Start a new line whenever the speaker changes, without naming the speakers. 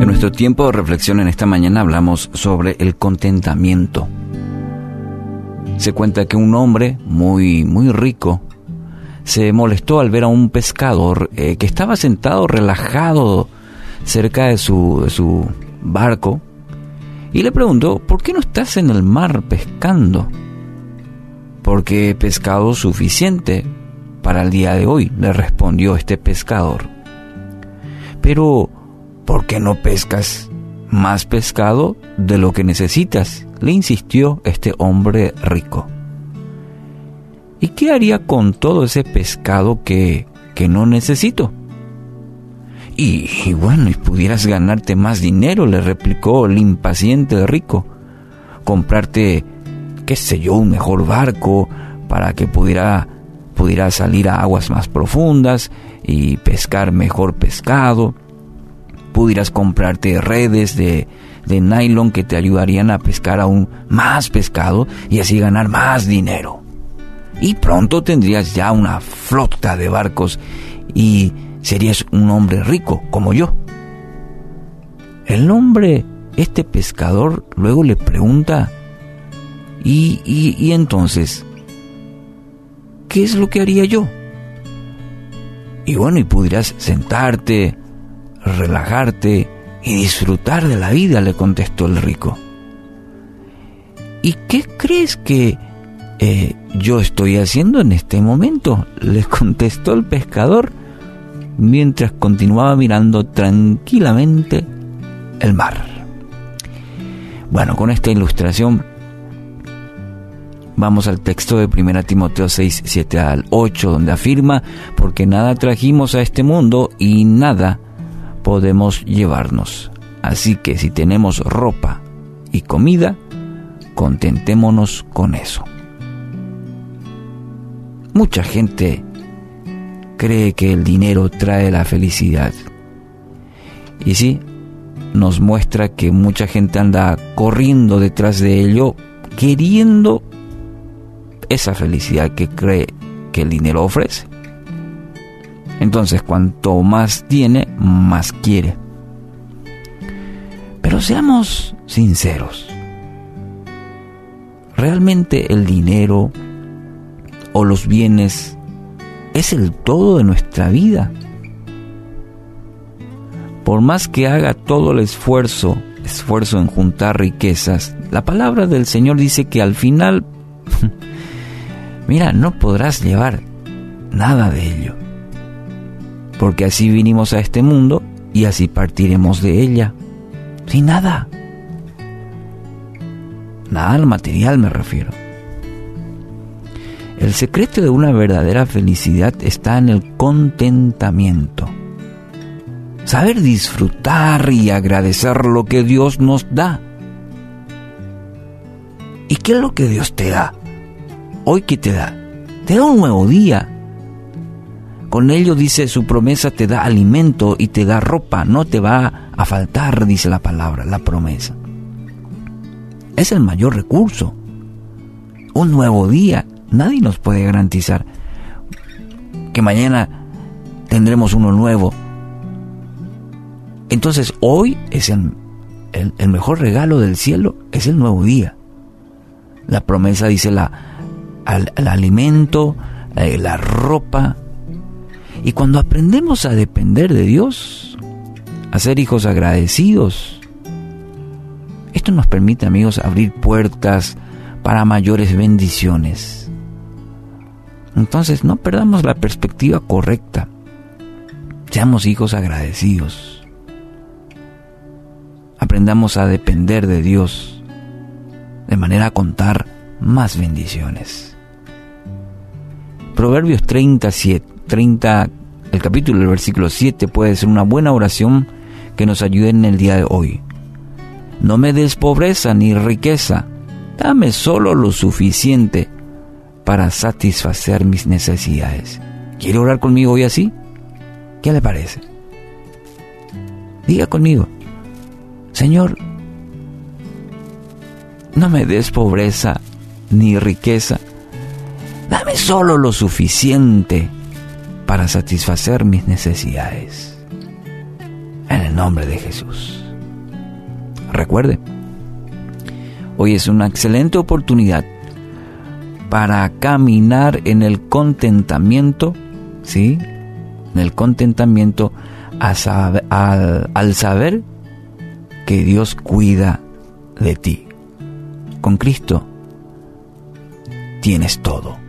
En nuestro tiempo de reflexión en esta mañana hablamos sobre el contentamiento. Se cuenta que un hombre muy, muy rico se molestó al ver a un pescador eh, que estaba sentado relajado cerca de su, de su barco y le preguntó, ¿por qué no estás en el mar pescando? Porque he pescado suficiente para el día de hoy, le respondió este pescador. Pero, ¿por qué no pescas más pescado de lo que necesitas? le insistió este hombre rico. ¿Y qué haría con todo ese pescado que, que no necesito? Y, bueno, y pudieras ganarte más dinero, le replicó el impaciente rico. Comprarte, qué sé yo, un mejor barco para que pudiera, salir a aguas más profundas y pescar mejor pescado. Pudieras comprarte redes de, de nylon que te ayudarían a pescar aún más pescado y así ganar más dinero y pronto tendrías ya una flota de barcos y serías un hombre rico como yo. El hombre, este pescador, luego le pregunta, ¿y, y, entonces? ¿Qué es lo que haría yo? Y bueno, y pudieras sentarte, relajarte y disfrutar de la vida, le contestó el rico. ¿Y qué crees que eh, yo estoy haciendo en este momento? Le contestó el pescador mientras continuaba mirando tranquilamente el mar. Bueno, con esta ilustración vamos al texto de 1 Timoteo 6, 7 al 8, donde afirma, porque nada trajimos a este mundo y nada podemos llevarnos. Así que si tenemos ropa y comida, contentémonos con eso. Mucha gente cree que el dinero trae la felicidad. Y sí, nos muestra que mucha gente anda corriendo detrás de ello, queriendo esa felicidad que cree que el dinero ofrece. Entonces, cuanto más tiene, más quiere. Pero seamos sinceros. Realmente el dinero o los bienes es el todo de nuestra vida. Por más que haga todo el esfuerzo, esfuerzo en juntar riquezas, la palabra del Señor dice que al final, mira, no podrás llevar nada de ello. Porque así vinimos a este mundo y así partiremos de ella. Sin nada. Nada al material me refiero. El secreto de una verdadera felicidad está en el contentamiento. Saber disfrutar y agradecer lo que Dios nos da. ¿Y qué es lo que Dios te da? Hoy qué te da? Te da un nuevo día. Con ello dice su promesa te da alimento y te da ropa, no te va a faltar, dice la palabra, la promesa. Es el mayor recurso. Un nuevo día Nadie nos puede garantizar que mañana tendremos uno nuevo. Entonces hoy es el, mejor regalo del cielo, es el nuevo día. La promesa dice la, el alimento, eh, la ropa. Y cuando aprendemos a depender de Dios, a ser hijos agradecidos, esto nos permite, amigos, abrir puertas para mayores bendiciones. Entonces no perdamos la perspectiva correcta. Seamos hijos agradecidos. Aprendamos a depender de Dios de manera a contar más bendiciones. Proverbios 37, 30, el capítulo del versículo 7 puede ser una buena oración que nos ayude en el día de hoy. No me des pobreza ni riqueza, dame solo lo suficiente para satisfacer mis necesidades. ¿Quiere orar conmigo hoy así? ¿Qué le parece? Diga conmigo, Señor, no me des pobreza ni riqueza. Dame solo lo suficiente para satisfacer mis necesidades. En el nombre de Jesús. Recuerde, hoy es una excelente oportunidad para caminar en el contentamiento, ¿sí? En el contentamiento al, saber que Dios cuida de ti. Con Cristo tienes todo.